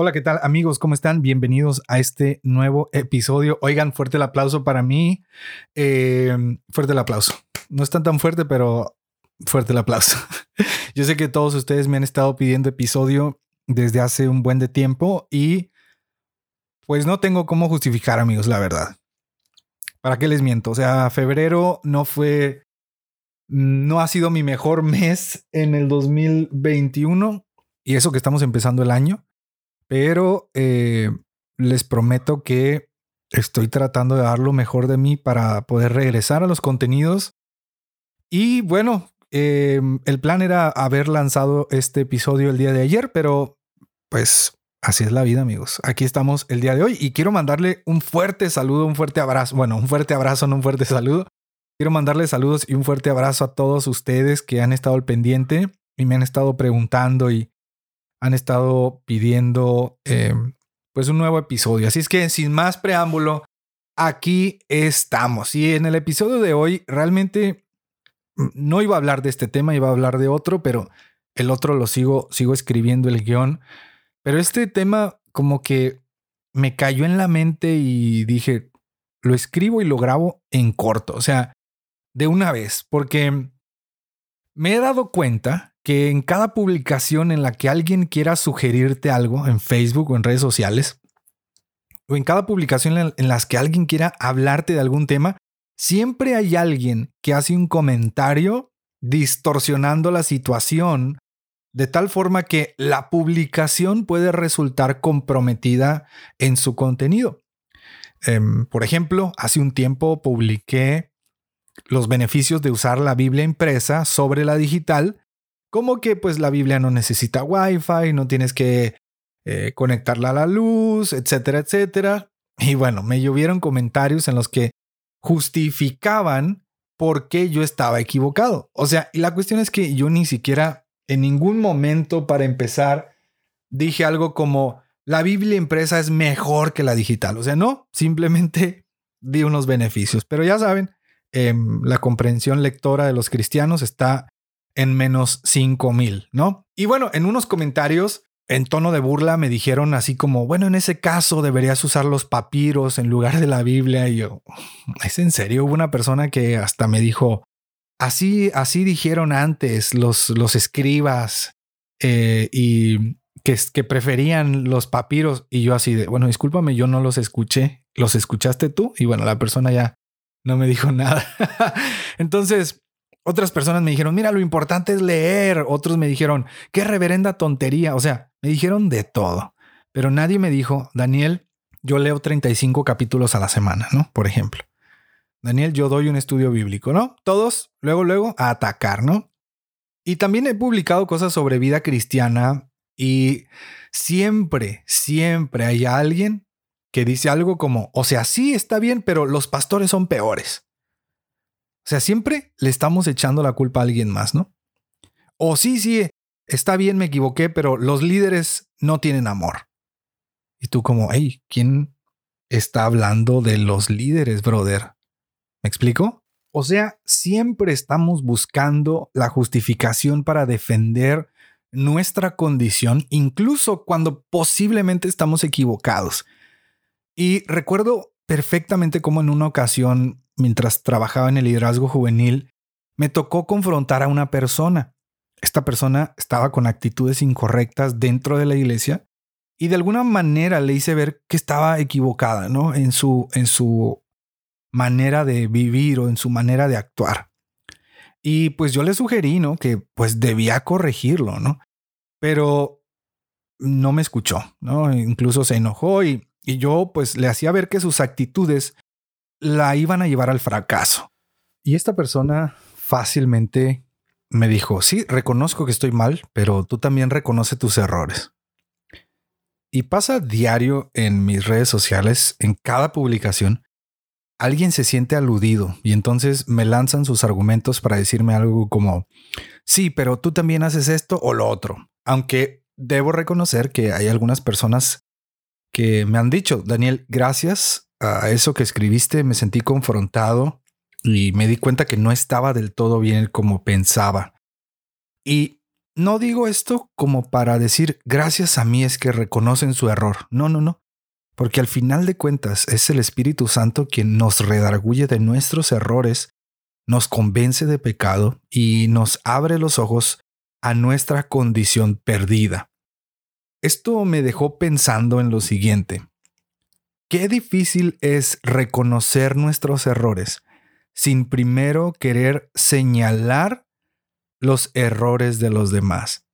Hola, ¿qué tal amigos? ¿Cómo están? Bienvenidos a este nuevo episodio. Oigan, fuerte el aplauso para mí. Eh, fuerte el aplauso. No es tan tan fuerte, pero fuerte el aplauso. Yo sé que todos ustedes me han estado pidiendo episodio desde hace un buen de tiempo y pues no tengo cómo justificar, amigos, la verdad. ¿Para qué les miento? O sea, febrero no fue, no ha sido mi mejor mes en el 2021 y eso que estamos empezando el año, pero eh, les prometo que estoy tratando de dar lo mejor de mí para poder regresar a los contenidos. Y bueno, eh, el plan era haber lanzado este episodio el día de ayer, pero pues Así es la vida, amigos. Aquí estamos el día de hoy y quiero mandarle un fuerte saludo, un fuerte abrazo. Bueno, un fuerte abrazo, no un fuerte saludo. Quiero mandarle saludos y un fuerte abrazo a todos ustedes que han estado al pendiente y me han estado preguntando y han estado pidiendo eh, pues un nuevo episodio. Así es que sin más preámbulo, aquí estamos. Y en el episodio de hoy realmente mm, no iba a hablar de este tema, iba a hablar de otro, pero el otro lo sigo, sigo escribiendo el guion pero este tema como que me cayó en la mente y dije, lo escribo y lo grabo en corto, o sea, de una vez, porque me he dado cuenta que en cada publicación en la que alguien quiera sugerirte algo en Facebook o en redes sociales, o en cada publicación en las que alguien quiera hablarte de algún tema, siempre hay alguien que hace un comentario distorsionando la situación de tal forma que la publicación puede resultar comprometida en su contenido. Em, por ejemplo, hace un tiempo publiqué los beneficios de usar la Biblia impresa sobre la digital, como que pues la Biblia no necesita Wi-Fi, no tienes que eh, conectarla a la luz, etcétera, etcétera. Y bueno, me llovieron comentarios en los que justificaban por qué yo estaba equivocado. O sea, y la cuestión es que yo ni siquiera en ningún momento para empezar dije algo como la Biblia impresa es mejor que la digital. O sea, no, simplemente di unos beneficios. Pero ya saben, em, la comprensión lectora de los cristianos está en menos 5000, ¿no? Y bueno, en unos comentarios en tono de burla me dijeron así como, bueno, en ese caso deberías usar los papiros en lugar de la Biblia. Y yo, ¿es en serio? Hubo una persona que hasta me dijo, Así, así dijeron antes los, los escribas eh, y que, que preferían los papiros. Y yo así de, bueno, discúlpame, yo no los escuché. ¿Los escuchaste tú? Y bueno, la persona ya no me dijo nada. Entonces, otras personas me dijeron, mira, lo importante es leer. Otros me dijeron, qué reverenda tontería. O sea, me dijeron de todo. Pero nadie me dijo, Daniel, yo leo 35 capítulos a la semana, ¿no? Por ejemplo. Daniel, yo doy un estudio bíblico, ¿no? Todos, luego, luego, a atacar, ¿no? Y también he publicado cosas sobre vida cristiana y siempre, siempre hay alguien que dice algo como, o sea, sí está bien, pero los pastores son peores. O sea, siempre le estamos echando la culpa a alguien más, ¿no? O sí, sí, está bien, me equivoqué, pero los líderes no tienen amor. Y tú como, hey, ¿quién está hablando de los líderes, brother? ¿Me explico? O sea, siempre estamos buscando la justificación para defender nuestra condición, incluso cuando posiblemente estamos equivocados. Y recuerdo perfectamente cómo en una ocasión, mientras trabajaba en el liderazgo juvenil, me tocó confrontar a una persona. Esta persona estaba con actitudes incorrectas dentro de la iglesia y de alguna manera le hice ver que estaba equivocada, ¿no? En su, en su manera de vivir o en su manera de actuar. Y pues yo le sugerí, ¿no? Que pues debía corregirlo, ¿no? Pero no me escuchó, ¿no? Incluso se enojó y, y yo pues le hacía ver que sus actitudes la iban a llevar al fracaso. Y esta persona fácilmente me dijo, sí, reconozco que estoy mal, pero tú también reconoce tus errores. Y pasa diario en mis redes sociales, en cada publicación, alguien se siente aludido y entonces me lanzan sus argumentos para decirme algo como, sí, pero tú también haces esto o lo otro. Aunque debo reconocer que hay algunas personas que me han dicho, Daniel, gracias a eso que escribiste, me sentí confrontado y me di cuenta que no estaba del todo bien como pensaba. Y no digo esto como para decir, gracias a mí es que reconocen su error. No, no, no. Porque al final de cuentas es el Espíritu Santo quien nos redarguye de nuestros errores, nos convence de pecado y nos abre los ojos a nuestra condición perdida. Esto me dejó pensando en lo siguiente. Qué difícil es reconocer nuestros errores sin primero querer señalar los errores de los demás.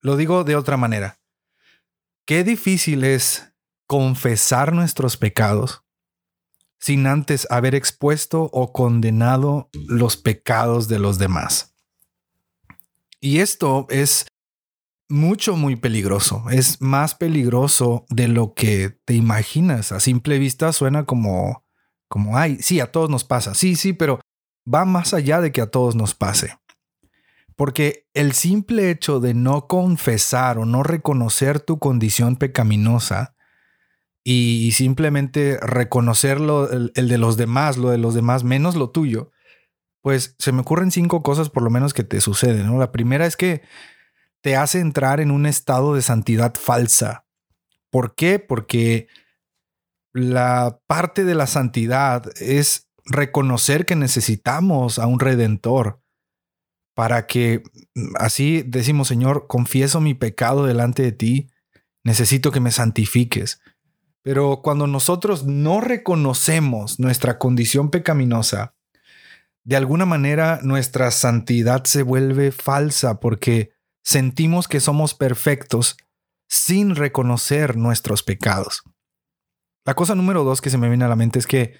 Lo digo de otra manera. Qué difícil es confesar nuestros pecados sin antes haber expuesto o condenado los pecados de los demás. Y esto es mucho, muy peligroso. Es más peligroso de lo que te imaginas. A simple vista suena como, como, ay, sí, a todos nos pasa. Sí, sí, pero va más allá de que a todos nos pase. Porque el simple hecho de no confesar o no reconocer tu condición pecaminosa y simplemente reconocerlo, el, de los demás, lo de los demás, menos lo tuyo, pues se me ocurren cinco cosas por lo menos que te suceden. ¿no? La primera es que te hace entrar en un estado de santidad falsa. ¿Por qué? Porque la parte de la santidad es reconocer que necesitamos a un redentor para que así decimos, Señor, confieso mi pecado delante de ti, necesito que me santifiques. Pero cuando nosotros no reconocemos nuestra condición pecaminosa, de alguna manera nuestra santidad se vuelve falsa porque sentimos que somos perfectos sin reconocer nuestros pecados. La cosa número dos que se me viene a la mente es que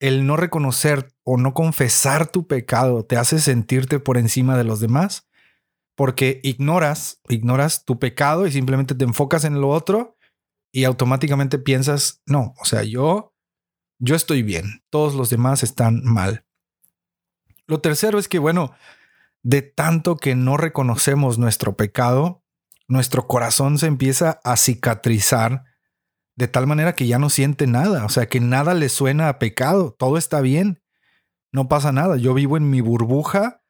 el no reconocer o no confesar tu pecado te hace sentirte por encima de los demás porque ignoras, ignoras tu pecado y simplemente te enfocas en lo otro y automáticamente piensas, no, o sea, yo yo estoy bien, todos los demás están mal. Lo tercero es que bueno, de tanto que no reconocemos nuestro pecado, nuestro corazón se empieza a cicatrizar de tal manera que ya no siente nada, o sea, que nada le suena a pecado, todo está bien, no pasa nada, yo vivo en mi burbuja,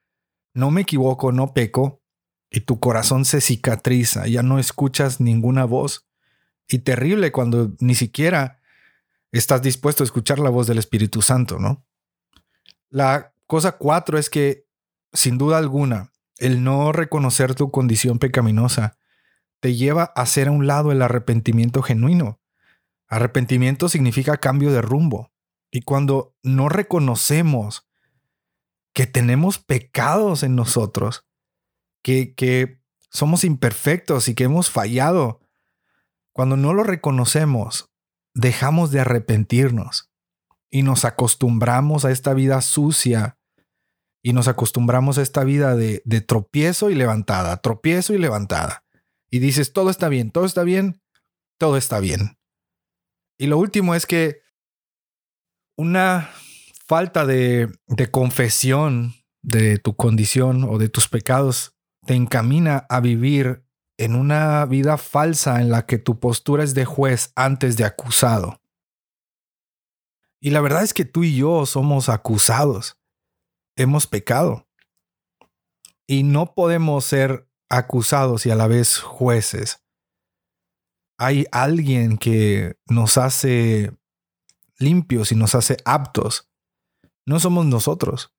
no me equivoco, no peco, y tu corazón se cicatriza, ya no escuchas ninguna voz. Y terrible cuando ni siquiera estás dispuesto a escuchar la voz del Espíritu Santo, ¿no? La cosa cuatro es que sin duda alguna, el no reconocer tu condición pecaminosa te lleva a hacer a un lado el arrepentimiento genuino. Arrepentimiento significa cambio de rumbo. Y cuando no reconocemos que tenemos pecados en nosotros, que, que somos imperfectos y que hemos fallado, cuando no lo reconocemos, dejamos de arrepentirnos y nos acostumbramos a esta vida sucia y nos acostumbramos a esta vida de, tropiezo y levantada, tropiezo y levantada. Y dices, todo está bien, todo está bien, todo está bien. Y lo último es que una falta de, confesión de tu condición o de tus pecados te encamina a vivir en una vida falsa en la que tu postura es de juez antes de acusado. Y la verdad es que tú y yo somos acusados hemos pecado. Y no podemos ser acusados y a la vez jueces. Hay alguien que nos hace limpios y nos hace aptos. No somos nosotros.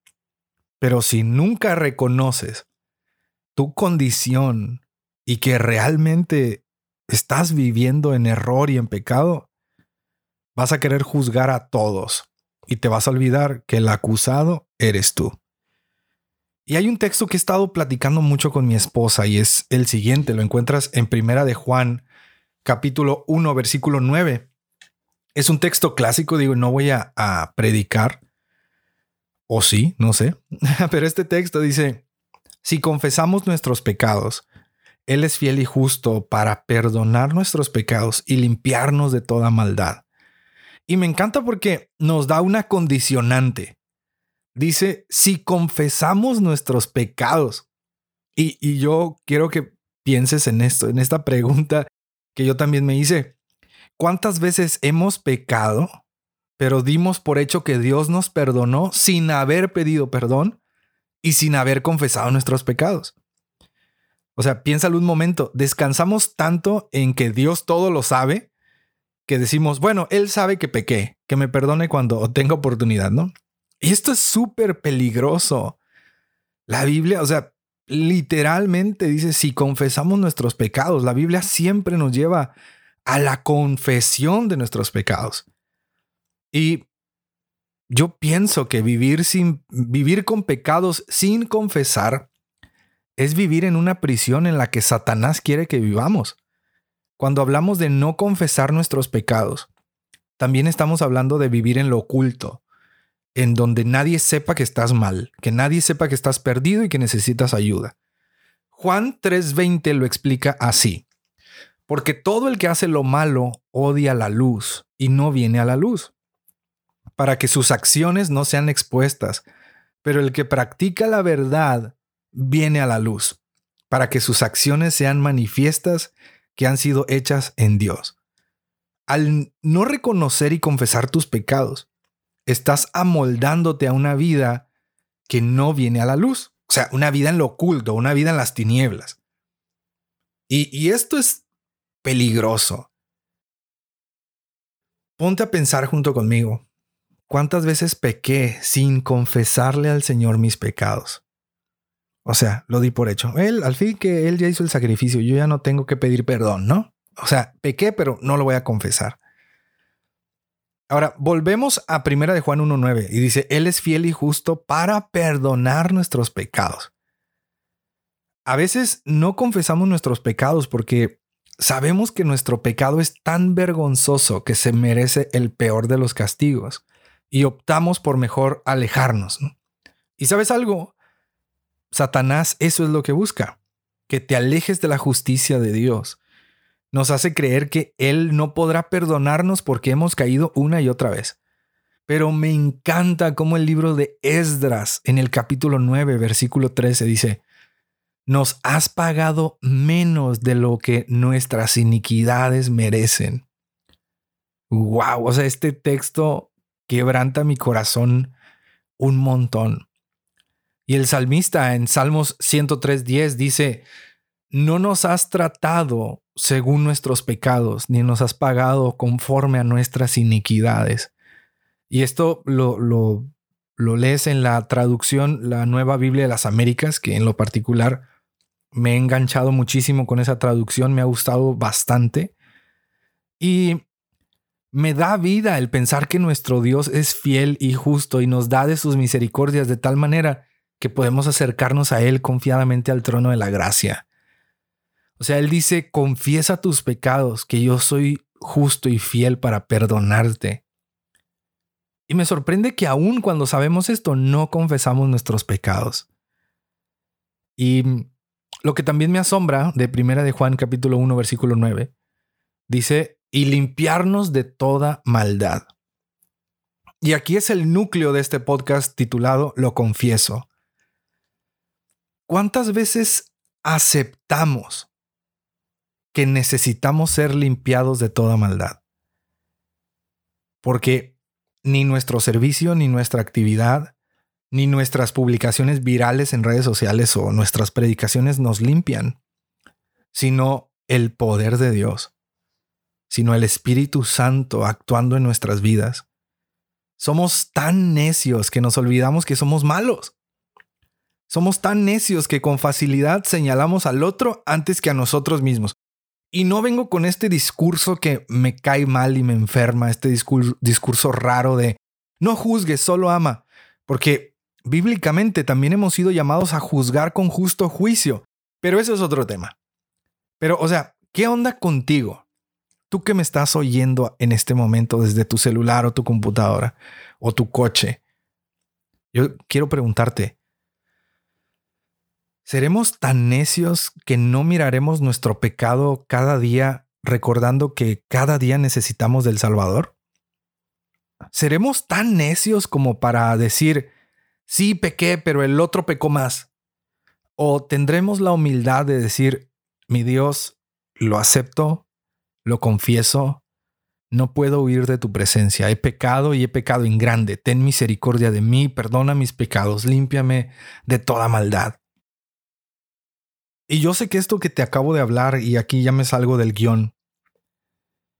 Pero si nunca reconoces tu condición y que realmente estás viviendo en error y en pecado, vas a querer juzgar a todos y te vas a olvidar que el acusado eres tú. Y hay un texto que he estado platicando mucho con mi esposa y es el siguiente, lo encuentras en Primera de Juan, capítulo 1, versículo 9. Es un texto clásico, digo, no voy a, a predicar, o sí, no sé, pero este texto dice, si confesamos nuestros pecados, Él es fiel y justo para perdonar nuestros pecados y limpiarnos de toda maldad. Y me encanta porque nos da una condicionante. Dice, si confesamos nuestros pecados. Y, y yo quiero que pienses en esto, en esta pregunta que yo también me hice. ¿Cuántas veces hemos pecado, pero dimos por hecho que Dios nos perdonó sin haber pedido perdón y sin haber confesado nuestros pecados? O sea, piénsalo un momento, descansamos tanto en que Dios todo lo sabe que decimos, bueno, Él sabe que pequé, que me perdone cuando tenga oportunidad, ¿no? Y esto es súper peligroso. La Biblia, o sea, literalmente dice, si confesamos nuestros pecados, la Biblia siempre nos lleva a la confesión de nuestros pecados. Y yo pienso que vivir sin vivir con pecados sin confesar es vivir en una prisión en la que Satanás quiere que vivamos. Cuando hablamos de no confesar nuestros pecados, también estamos hablando de vivir en lo oculto, en donde nadie sepa que estás mal, que nadie sepa que estás perdido y que necesitas ayuda. Juan 3:20 lo explica así. Porque todo el que hace lo malo odia la luz y no viene a la luz, para que sus acciones no sean expuestas, pero el que practica la verdad viene a la luz, para que sus acciones sean manifiestas que han sido hechas en Dios. Al no reconocer y confesar tus pecados, estás amoldándote a una vida que no viene a la luz, o sea, una vida en lo oculto, una vida en las tinieblas. Y, y esto es peligroso. Ponte a pensar junto conmigo, ¿cuántas veces pequé sin confesarle al Señor mis pecados? O sea, lo di por hecho. Él, al fin que Él ya hizo el sacrificio, yo ya no tengo que pedir perdón, ¿no? O sea, pequé, pero no lo voy a confesar. Ahora, volvemos a Primera de Juan 1.9 y dice, Él es fiel y justo para perdonar nuestros pecados. A veces no confesamos nuestros pecados porque Sabemos que nuestro pecado es tan vergonzoso que se merece el peor de los castigos y optamos por mejor alejarnos. ¿Y sabes algo? Satanás eso es lo que busca, que te alejes de la justicia de Dios. Nos hace creer que Él no podrá perdonarnos porque hemos caído una y otra vez. Pero me encanta cómo el libro de Esdras en el capítulo 9, versículo 13 dice, nos has pagado menos de lo que nuestras iniquidades merecen. Wow, o sea, este texto quebranta mi corazón un montón. Y el salmista en Salmos 103:10 dice, no nos has tratado según nuestros pecados, ni nos has pagado conforme a nuestras iniquidades. Y esto lo, lo, lo lees en la traducción, la nueva Biblia de las Américas, que en lo particular me he enganchado muchísimo con esa traducción, me ha gustado bastante. Y me da vida el pensar que nuestro Dios es fiel y justo y nos da de sus misericordias de tal manera que podemos acercarnos a Él confiadamente al trono de la gracia. O sea, Él dice, confiesa tus pecados, que yo soy justo y fiel para perdonarte. Y me sorprende que aun cuando sabemos esto, no confesamos nuestros pecados. Y lo que también me asombra de Primera de Juan capítulo 1 versículo 9 dice, "y limpiarnos de toda maldad." Y aquí es el núcleo de este podcast titulado Lo confieso. ¿Cuántas veces aceptamos que necesitamos ser limpiados de toda maldad? Porque ni nuestro servicio ni nuestra actividad ni nuestras publicaciones virales en redes sociales o nuestras predicaciones nos limpian, sino el poder de Dios, sino el Espíritu Santo actuando en nuestras vidas. Somos tan necios que nos olvidamos que somos malos. Somos tan necios que con facilidad señalamos al otro antes que a nosotros mismos. Y no vengo con este discurso que me cae mal y me enferma, este discurso, raro de no juzgues, solo ama, porque bíblicamente también hemos sido llamados a juzgar con justo juicio, pero eso es otro tema. Pero, o sea, ¿qué onda contigo? Tú que me estás oyendo en este momento desde tu celular o tu computadora o tu coche, yo quiero preguntarte, ¿Seremos tan necios que no miraremos nuestro pecado cada día recordando que cada día necesitamos del Salvador? ¿Seremos tan necios como para decir, sí pequé, pero el otro pecó más? ¿O tendremos la humildad de decir, mi Dios, lo acepto, lo confieso, no puedo huir de tu presencia, he pecado y he pecado en grande, ten misericordia de mí, perdona mis pecados, límpiame de toda maldad? Y yo sé que esto que te acabo de hablar, y aquí ya me salgo del guion,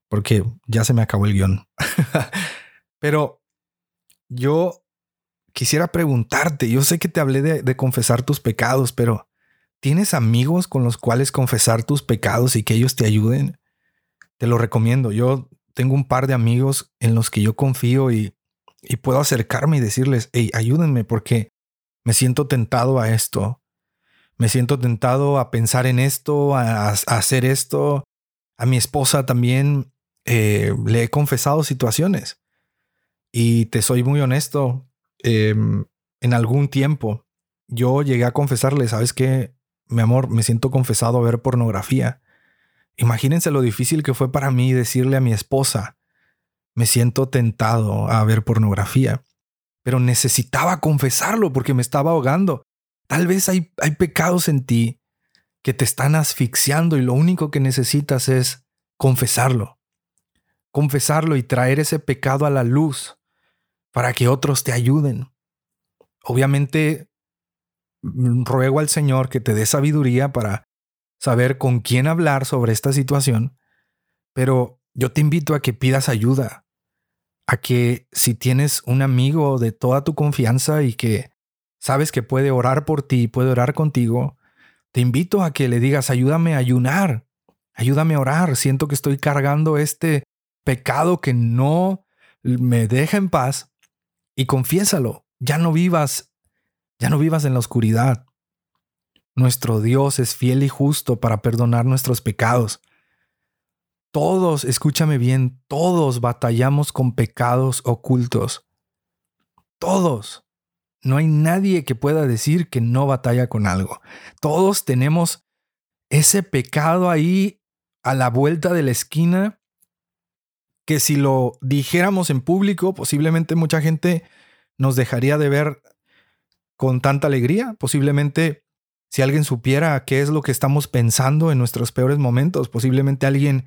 porque ya se me acabó el guion, pero yo quisiera preguntarte, yo sé que te hablé de, confesar tus pecados, pero ¿tienes amigos con los cuales confesar tus pecados y que ellos te ayuden? Te lo recomiendo. Yo tengo un par de amigos en los que yo confío y, y puedo acercarme y decirles, hey, ayúdenme porque me siento tentado a esto. Me siento tentado a pensar en esto, a, hacer esto. A mi esposa también eh, le he confesado situaciones. Y te soy muy honesto, Em, en algún tiempo yo llegué a confesarle, ¿sabes qué? Mi amor, me siento confesado a ver pornografía. Imagínense lo difícil que fue para mí decirle a mi esposa, me siento tentado a ver pornografía, pero necesitaba confesarlo porque me estaba ahogando. Tal vez hay, hay pecados en ti que te están asfixiando y lo único que necesitas es confesarlo. Confesarlo y traer ese pecado a la luz para que otros te ayuden. Obviamente, mm, ruego al Señor que te dé sabiduría para saber con quién hablar sobre esta situación, pero yo te invito a que pidas ayuda, a que si tienes un amigo de toda tu confianza y que sabes que puede orar por ti, puede orar contigo, te invito a que le digas, ayúdame a ayunar, ayúdame a orar, siento que estoy cargando este pecado que no me deja en paz y confiésalo. Ya no vivas, ya no vivas en la oscuridad. Nuestro Dios es fiel y justo para perdonar nuestros pecados. Todos, escúchame bien, todos batallamos con pecados ocultos. Todos. No hay nadie que pueda decir que no batalla con algo. Todos tenemos ese pecado ahí a la vuelta de la esquina que si lo dijéramos en público, posiblemente mucha gente nos dejaría de ver con tanta alegría. Posiblemente si alguien supiera qué es lo que estamos pensando en nuestros peores momentos, posiblemente alguien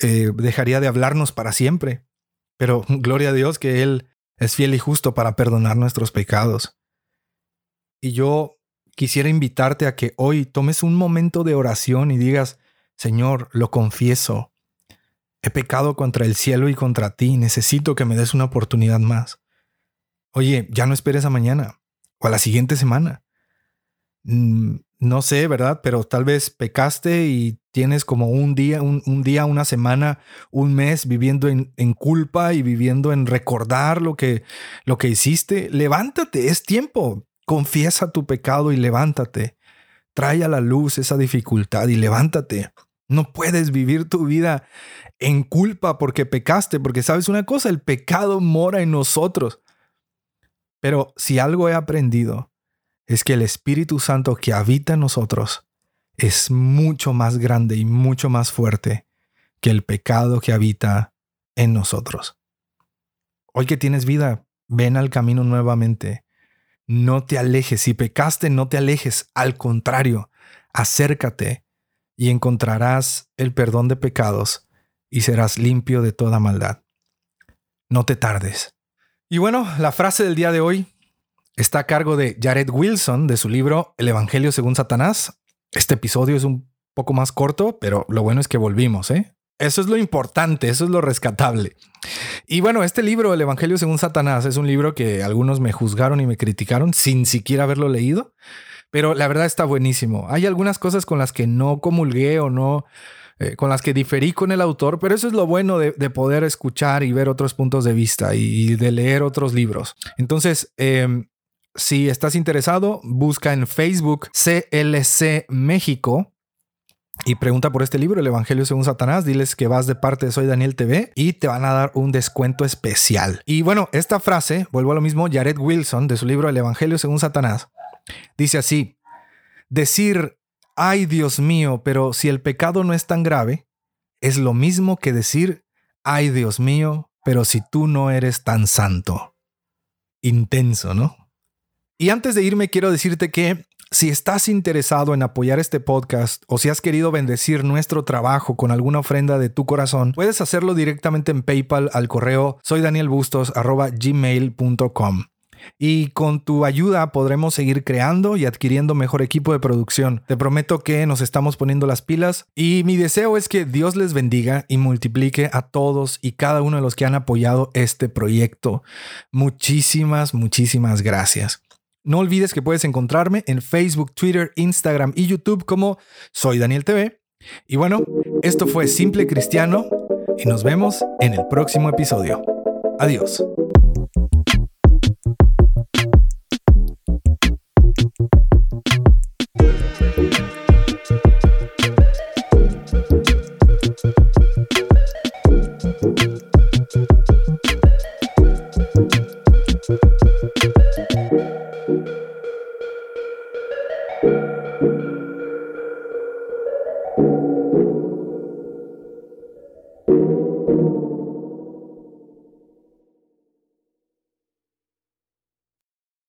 eh, dejaría de hablarnos para siempre. Pero gloria a Dios que Él es fiel y justo para perdonar nuestros pecados. Y yo quisiera invitarte a que hoy tomes un momento de oración y digas, Señor, lo confieso, He pecado contra el cielo y contra ti. Necesito que me des una oportunidad más. Oye, ya no esperes a mañana o a la siguiente semana. No sé, ¿verdad? Pero tal vez pecaste y tienes como un día, un, día, una semana, un mes viviendo en, en, culpa y viviendo en recordar lo que, lo que hiciste. Levántate, es tiempo. Confiesa tu pecado y levántate. Trae a la luz esa dificultad y levántate. No puedes vivir tu vida en culpa porque pecaste, porque sabes una cosa, el pecado mora en nosotros. Pero si algo he aprendido, es que el Espíritu Santo que habita en nosotros es mucho más grande y mucho más fuerte que el pecado que habita en nosotros. Hoy que tienes vida, ven al camino nuevamente. No te alejes. Si pecaste, no te alejes. Al contrario, acércate y encontrarás el perdón de pecados y serás limpio de toda maldad. No te tardes. Y bueno, la frase del día de hoy está a cargo de Jared Wilson de su libro El Evangelio según Satanás. Este episodio es un poco más corto, pero lo bueno es que volvimos, ¿eh? Eso es lo importante, eso es lo rescatable. Y bueno, este libro, El Evangelio según Satanás, es un libro que algunos me juzgaron y me criticaron sin siquiera haberlo leído pero la verdad está buenísimo. Hay algunas cosas con las que no comulgué o no, eh, con las que diferí con el autor, pero eso es lo bueno de, poder escuchar y ver otros puntos de vista y, de leer otros libros. Entonces, em, si estás interesado, busca en Facebook CLC México y pregunta por este libro, El Evangelio según Satanás. Diles que vas de parte de Soy Daniel TV y te van a dar un descuento especial. Y bueno, esta frase, vuelvo a lo mismo, Jared Wilson, de su libro El Evangelio según Satanás, Dice así, Decir, ay Dios mío, pero si el pecado no es tan grave, es lo mismo que decir, ay Dios mío, pero si tú no eres tan santo. Intenso, ¿no? Y antes de irme quiero decirte que si estás interesado en apoyar este podcast o si has querido bendecir nuestro trabajo con alguna ofrenda de tu corazón, puedes hacerlo directamente en PayPal al correo soydanielbustos.gmail.com. Y con tu ayuda podremos seguir creando y adquiriendo mejor equipo de producción. Te prometo que nos estamos poniendo las pilas y mi deseo es que Dios les bendiga y multiplique a todos y cada uno de los que han apoyado este proyecto. Muchísimas, muchísimas gracias. No olvides que puedes encontrarme en Facebook, Twitter, Instagram y YouTube como Soy Daniel TV. Y bueno, esto fue Simple Cristiano y nos vemos en el próximo episodio. Adiós.